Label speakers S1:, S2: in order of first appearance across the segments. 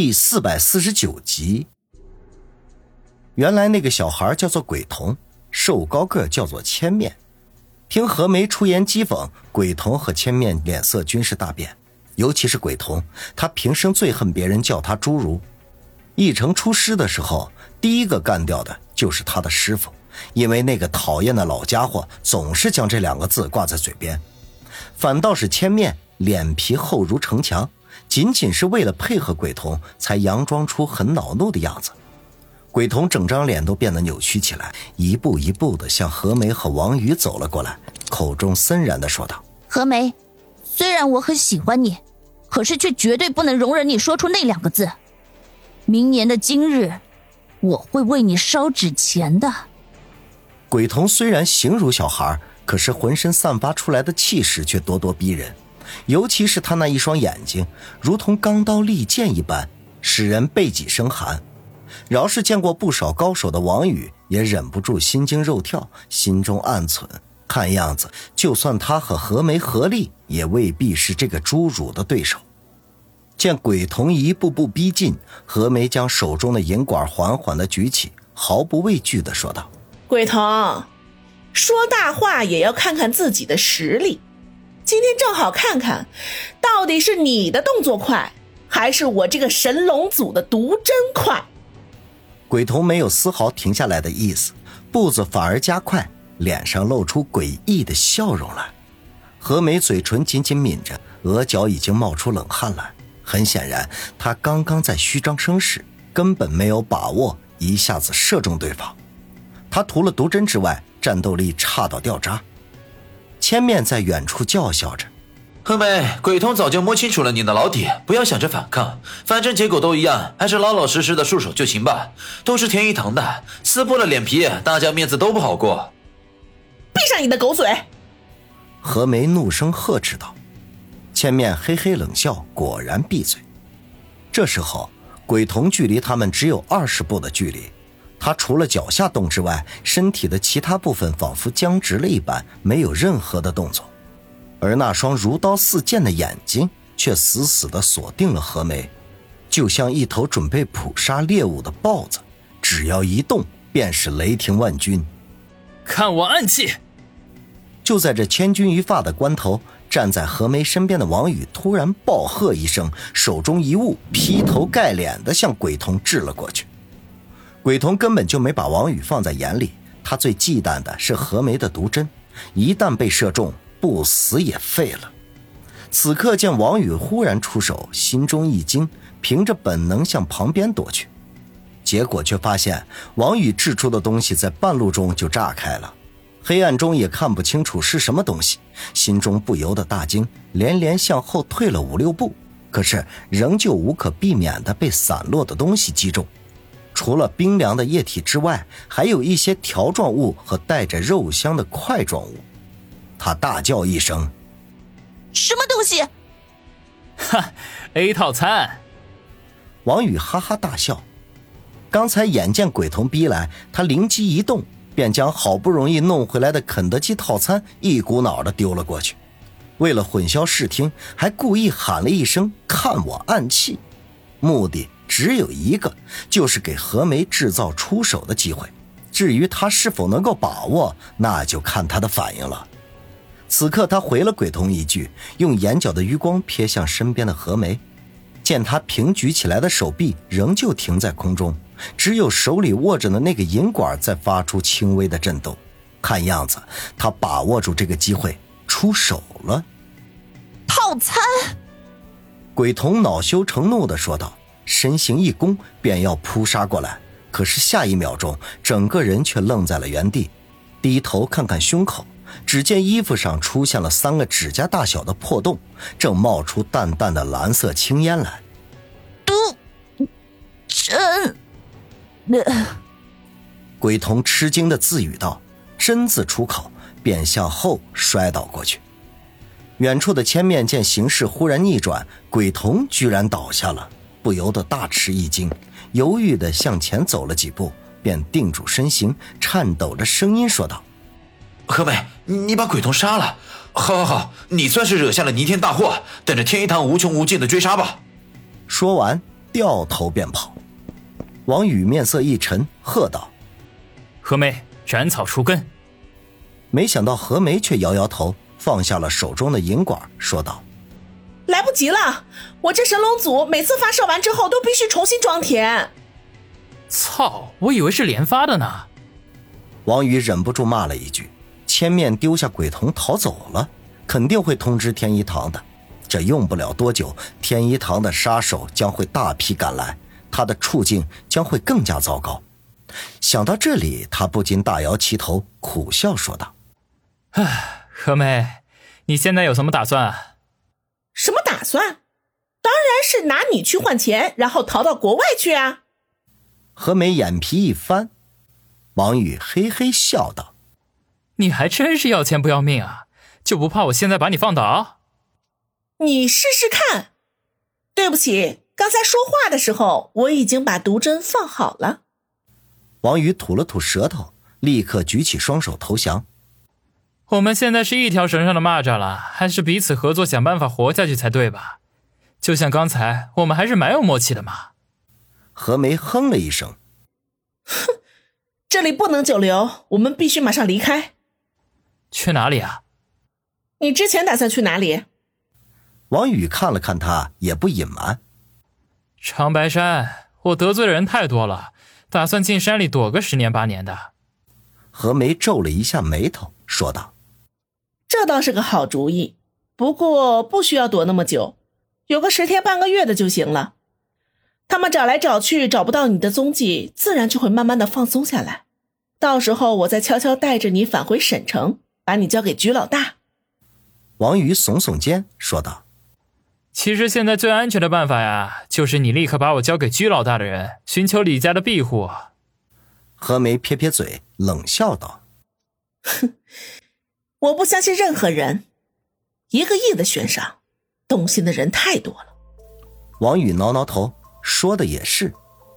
S1: 第四百四十九集。原来那个小孩叫做鬼童，瘦高个叫做千面。听何梅出言讥讽，鬼童和千面脸色均是大变。尤其是鬼童，他平生最恨别人叫他侏儒。一城出师的时候，第一个干掉的就是他的师傅，因为那个讨厌的老家伙总是将这两个字挂在嘴边。反倒是千面脸皮厚如城墙。仅仅是为了配合鬼童，才佯装出很恼怒的样子。鬼童整张脸都变得扭曲起来，一步一步的向何梅和王宇走了过来，口中森然的说道：“
S2: 何梅，虽然我很喜欢你，可是却绝对不能容忍你说出那两个字。明年的今日，我会为你烧纸钱的。”
S1: 鬼童虽然形如小孩，可是浑身散发出来的气势却咄咄逼人。尤其是他那一双眼睛，如同钢刀利剑一般，使人背脊生寒。饶是见过不少高手的王宇，也忍不住心惊肉跳，心中暗忖：看样子，就算他和何梅合力，也未必是这个侏儒的对手。见鬼童一步步逼近，何梅将手中的银管缓缓地举起，毫不畏惧地说道：“
S3: 鬼童，说大话也要看看自己的实力。”今天正好看看，到底是你的动作快，还是我这个神龙组的毒针快？
S1: 鬼童没有丝毫停下来的意思，步子反而加快，脸上露出诡异的笑容来。何梅嘴唇紧紧抿着，额角已经冒出冷汗来。很显然，她刚刚在虚张声势，根本没有把握一下子射中对方。她除了毒针之外，战斗力差到掉渣。千面在远处叫嚣着：“
S4: 何梅，鬼童早就摸清楚了你的老底，不要想着反抗，反正结果都一样，还是老老实实的束手就擒吧。都是天一堂的，撕破了脸皮，大家面子都不好过。”
S3: 闭上你的狗嘴！
S1: 何梅怒声呵斥道。千面嘿嘿冷笑，果然闭嘴。这时候，鬼童距离他们只有二十步的距离。他除了脚下动之外，身体的其他部分仿佛僵直了一般，没有任何的动作，而那双如刀似剑的眼睛却死死地锁定了何梅，就像一头准备捕杀猎物的豹子，只要一动便是雷霆万钧。
S5: 看我暗器！
S1: 就在这千钧一发的关头，站在何梅身边的王宇突然暴喝一声，手中一物劈头盖脸地向鬼童掷了过去。鬼童根本就没把王宇放在眼里，他最忌惮的是何梅的毒针，一旦被射中，不死也废了。此刻见王宇忽然出手，心中一惊，凭着本能向旁边躲去，结果却发现王宇掷出的东西在半路中就炸开了，黑暗中也看不清楚是什么东西，心中不由得大惊，连连向后退了五六步，可是仍旧无可避免的被散落的东西击中。除了冰凉的液体之外，还有一些条状物和带着肉香的块状物。他大叫一声：“
S2: 什么东西？”
S5: 哈，A 套餐。
S1: 王宇哈哈大笑。刚才眼见鬼童逼来，他灵机一动，便将好不容易弄回来的肯德基套餐一股脑的丢了过去。为了混淆视听，还故意喊了一声：“看我暗器！”目的。只有一个，就是给何梅制造出手的机会。至于他是否能够把握，那就看他的反应了。此刻，他回了鬼童一句，用眼角的余光瞥向身边的何梅，见他平举起来的手臂仍旧停在空中，只有手里握着的那个银管在发出轻微的震动。看样子，他把握住这个机会出手了。
S2: 套餐，
S1: 鬼童恼羞成怒地说道。身形一弓，便要扑杀过来，可是下一秒钟，整个人却愣在了原地，低头看看胸口，只见衣服上出现了三个指甲大小的破洞，正冒出淡淡的蓝色青烟来。
S2: 毒针，那
S1: 鬼童吃惊的自语道：“真字出口，便向后摔倒过去。”远处的千面见形势忽然逆转，鬼童居然倒下了。不由得大吃一惊，犹豫的向前走了几步，便定住身形，颤抖着声音说道：“
S4: 何梅，你把鬼童杀了，好，好，好，你算是惹下了弥天大祸，等着天一堂无穷无尽的追杀吧。”
S1: 说完，掉头便跑。王宇面色一沉，喝道：“
S5: 何梅，斩草除根！”
S1: 没想到何梅却摇摇头，放下了手中的银管，说道：“
S3: 来不及了，我这神龙组每次发射完之后都必须重新装填。”
S5: 操！我以为是连发的呢。
S1: 王宇忍不住骂了一句：“千面丢下鬼童逃走了，肯定会通知天一堂的。这用不了多久，天一堂的杀手将会大批赶来，他的处境将会更加糟糕。”想到这里，他不禁大摇其头，苦笑说道。
S5: 唉，何梅，你现在有什么打算？
S3: 算？当然是拿你去换钱，然后逃到国外去啊！
S1: 何梅眼皮一翻，王宇嘿嘿笑道：“
S5: 你还真是要钱不要命啊！就不怕我现在把你放倒？
S3: 你试试看。对不起，刚才说话的时候我已经把毒针放好了。”
S1: 王宇吐了吐舌头，立刻举起双手投降。
S5: 我们现在是一条绳上的蚂蚱了，还是彼此合作想办法活下去才对吧？就像刚才，我们还是蛮有默契的嘛。
S1: 何梅哼了一声，
S3: 哼，这里不能久留，我们必须马上离开。
S5: 去哪里啊？
S3: 你之前打算去哪里？
S1: 王宇看了看他，也不隐瞒。
S5: 长白山，我得罪的人太多了，打算进山里躲个十年八年的。
S1: 何梅皱了一下眉头，说道。
S3: 这倒是个好主意，不过不需要躲那么久，有个十天半个月的就行了。他们找来找去找不到你的踪迹，自然就会慢慢的放松下来。到时候我再悄悄带着你返回沈城，把你交给鞠老大。
S1: 王宇耸耸肩说道：“
S5: 其实现在最安全的办法呀，就是你立刻把我交给鞠老大的人，寻求李家的庇护。”
S1: 何梅撇撇嘴，冷笑道：“
S3: 哼。”我不相信任何人，一个亿的悬赏，动心的人太多了。
S1: 王宇挠挠头，说的也是，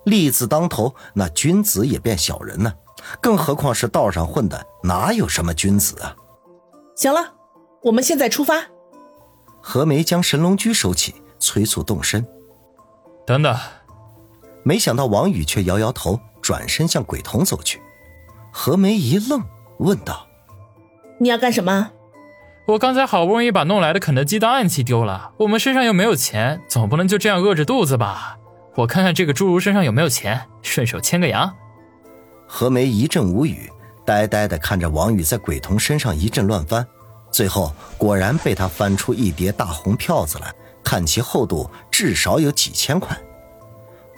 S1: 利字当头，那君子也变小人呢。更何况是道上混的，哪有什么君子啊？
S3: 行了，我们现在出发。
S1: 何梅将神龙驹收起，催促动身。
S5: 等等，
S1: 没想到王宇却摇摇头，转身向鬼童走去。何梅一愣，问道。
S3: 你要干什么？
S5: 我刚才好不容易把弄来的肯德基当暗器丢了，我们身上又没有钱，总不能就这样饿着肚子吧？我看看这个侏儒身上有没有钱，顺手牵个羊。
S1: 何梅一阵无语，呆呆的看着王宇在鬼童身上一阵乱翻，最后果然被他翻出一叠大红票子来，看其厚度至少有几千块。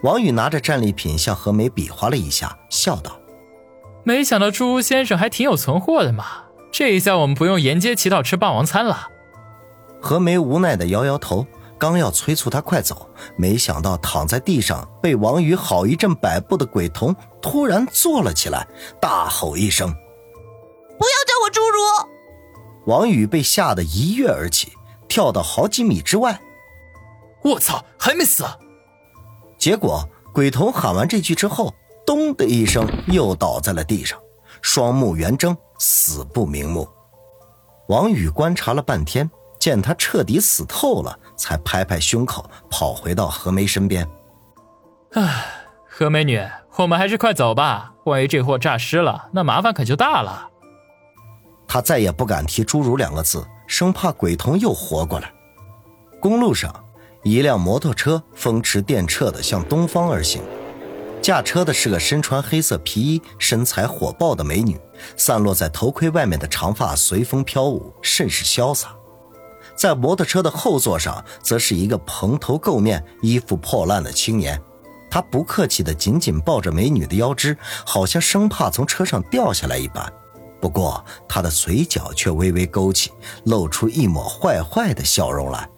S1: 王宇拿着战利品向何梅比划了一下，笑道：“
S5: 没想到侏儒先生还挺有存货的嘛。”这一下我们不用沿街乞讨吃霸王餐了。
S1: 何梅无奈的摇摇头，刚要催促他快走，没想到躺在地上被王宇好一阵摆布的鬼童突然坐了起来，大吼一声：“
S2: 不要叫我侏儒！”
S1: 王宇被吓得一跃而起，跳到好几米之外。
S5: 我操，还没死！
S1: 结果鬼童喊完这句之后，咚的一声又倒在了地上，双目圆睁。死不瞑目，王宇观察了半天，见他彻底死透了，才拍拍胸口，跑回到何梅身边。
S5: 唉，何美女，我们还是快走吧，万一这货诈尸了，那麻烦可就大了。
S1: 他再也不敢提“侏儒”两个字，生怕鬼童又活过来。公路上，一辆摩托车风驰电掣地向东方而行。驾车的是个身穿黑色皮衣、身材火爆的美女，散落在头盔外面的长发随风飘舞，甚是潇洒。在摩托车的后座上，则是一个蓬头垢面、衣服破烂的青年，他不客气地紧紧抱着美女的腰肢，好像生怕从车上掉下来一般。不过，他的嘴角却微微勾起，露出一抹坏坏的笑容来。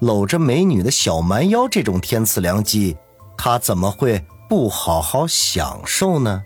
S1: 搂着美女的小蛮腰，这种天赐良机，他怎么会？不好好享受呢？